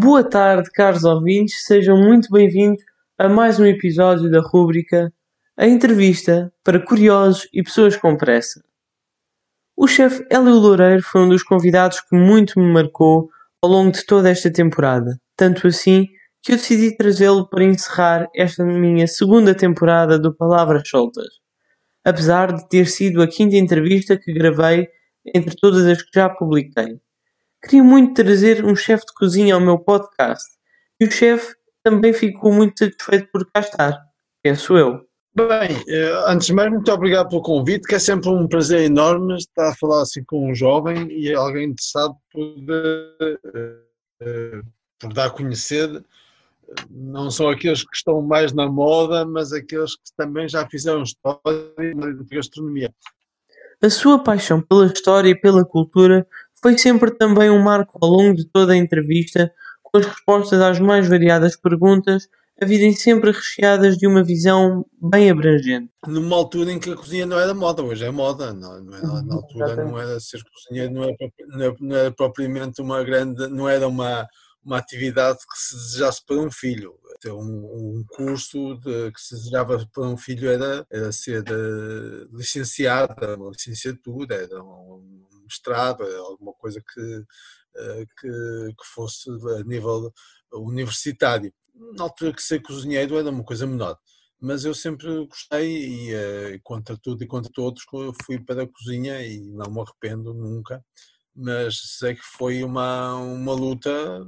Boa tarde, caros ouvintes, sejam muito bem-vindos a mais um episódio da rúbrica A Entrevista para Curiosos e Pessoas com Pressa. O chefe Hélio Loureiro foi um dos convidados que muito me marcou ao longo de toda esta temporada, tanto assim que eu decidi trazê-lo para encerrar esta minha segunda temporada do Palavras Soltas, apesar de ter sido a quinta entrevista que gravei entre todas as que já publiquei. Queria muito trazer um chefe de cozinha ao meu podcast. E o chefe também ficou muito satisfeito por cá estar, penso eu. Bem, eh, antes de mais, muito obrigado pelo convite, que é sempre um prazer enorme estar a falar assim com um jovem e alguém interessado por, uh, por dar a conhecer não são aqueles que estão mais na moda, mas aqueles que também já fizeram história na gastronomia. A sua paixão pela história e pela cultura foi sempre também um marco ao longo de toda a entrevista, com as respostas às mais variadas perguntas, a virem sempre recheadas de uma visão bem abrangente. Numa altura em que a cozinha não era moda, hoje é moda, não, não era, na altura não era ser cozinheiro, não era, não era propriamente uma grande, não era uma, uma atividade que se desejasse para um filho. Ter um, um curso de, que se desejava para um filho era, era ser uh, licenciado, uma licenciatura, era um, mestrado, alguma coisa que, eh, que, que fosse a nível universitário. Na altura que ser cozinheiro era uma coisa menor, mas eu sempre gostei e eh, contra tudo e contra todos fui para a cozinha e não me arrependo nunca, mas sei que foi uma, uma luta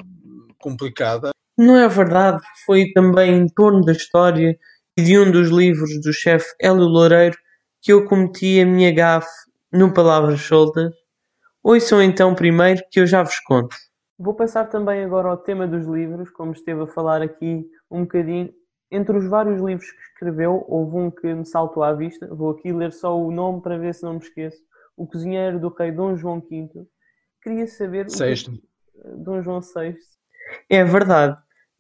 complicada. Não é verdade, foi também em torno da história e de um dos livros do chefe Hélio Loureiro que eu cometi a minha gafe no Palavras Soltas Ouçam então primeiro que eu já vos conto. Vou passar também agora ao tema dos livros, como esteve a falar aqui um bocadinho. Entre os vários livros que escreveu, houve um que me saltou à vista. Vou aqui ler só o nome para ver se não me esqueço. O Cozinheiro do Rei Dom João V. Queria saber. Sexto. Que... Dom João VI. É verdade.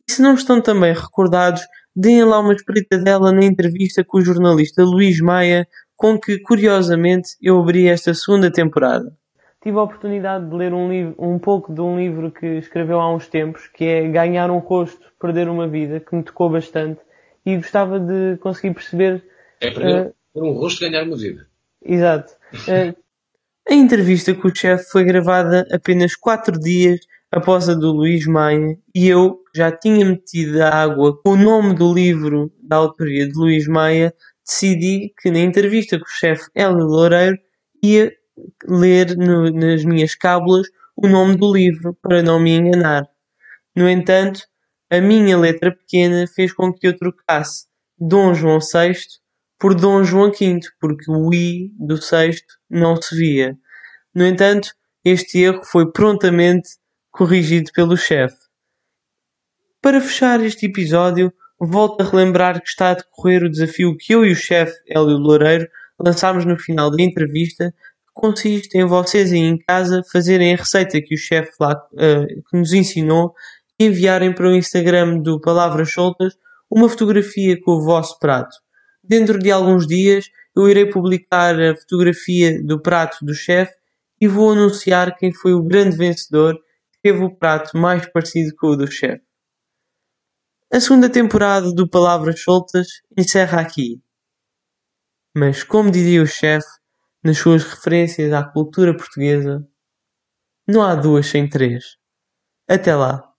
E se não estão também recordados, deem lá uma espreitadela na entrevista com o jornalista Luís Maia, com que, curiosamente, eu abri esta segunda temporada tive a oportunidade de ler um, livro, um pouco de um livro que escreveu há uns tempos, que é Ganhar um Rosto, Perder uma Vida, que me tocou bastante e gostava de conseguir perceber. É perder uh, um rosto ganhar uma vida. Exato. Uh, a entrevista com o chefe foi gravada apenas quatro dias após a do Luís Maia e eu já tinha metido a água com o nome do livro da autoria de Luís Maia, decidi que na entrevista com o chefe Hélio Loureiro ia ler no, nas minhas cábulas o nome do livro para não me enganar. No entanto, a minha letra pequena fez com que eu trocasse Dom João VI por Dom João V, porque o I do sexto não se via. No entanto, este erro foi prontamente corrigido pelo chefe. Para fechar este episódio, volto a relembrar que está a decorrer o desafio que eu e o chefe Hélio Loureiro lançámos no final da entrevista consiste em vocês aí em casa fazerem a receita que o chefe lá uh, que nos ensinou e enviarem para o Instagram do Palavras Soltas uma fotografia com o vosso prato. Dentro de alguns dias eu irei publicar a fotografia do prato do chefe e vou anunciar quem foi o grande vencedor que teve o prato mais parecido com o do chefe. A segunda temporada do Palavras Soltas encerra aqui. Mas como diria o chefe, nas suas referências à cultura portuguesa. Não há duas sem três. Até lá!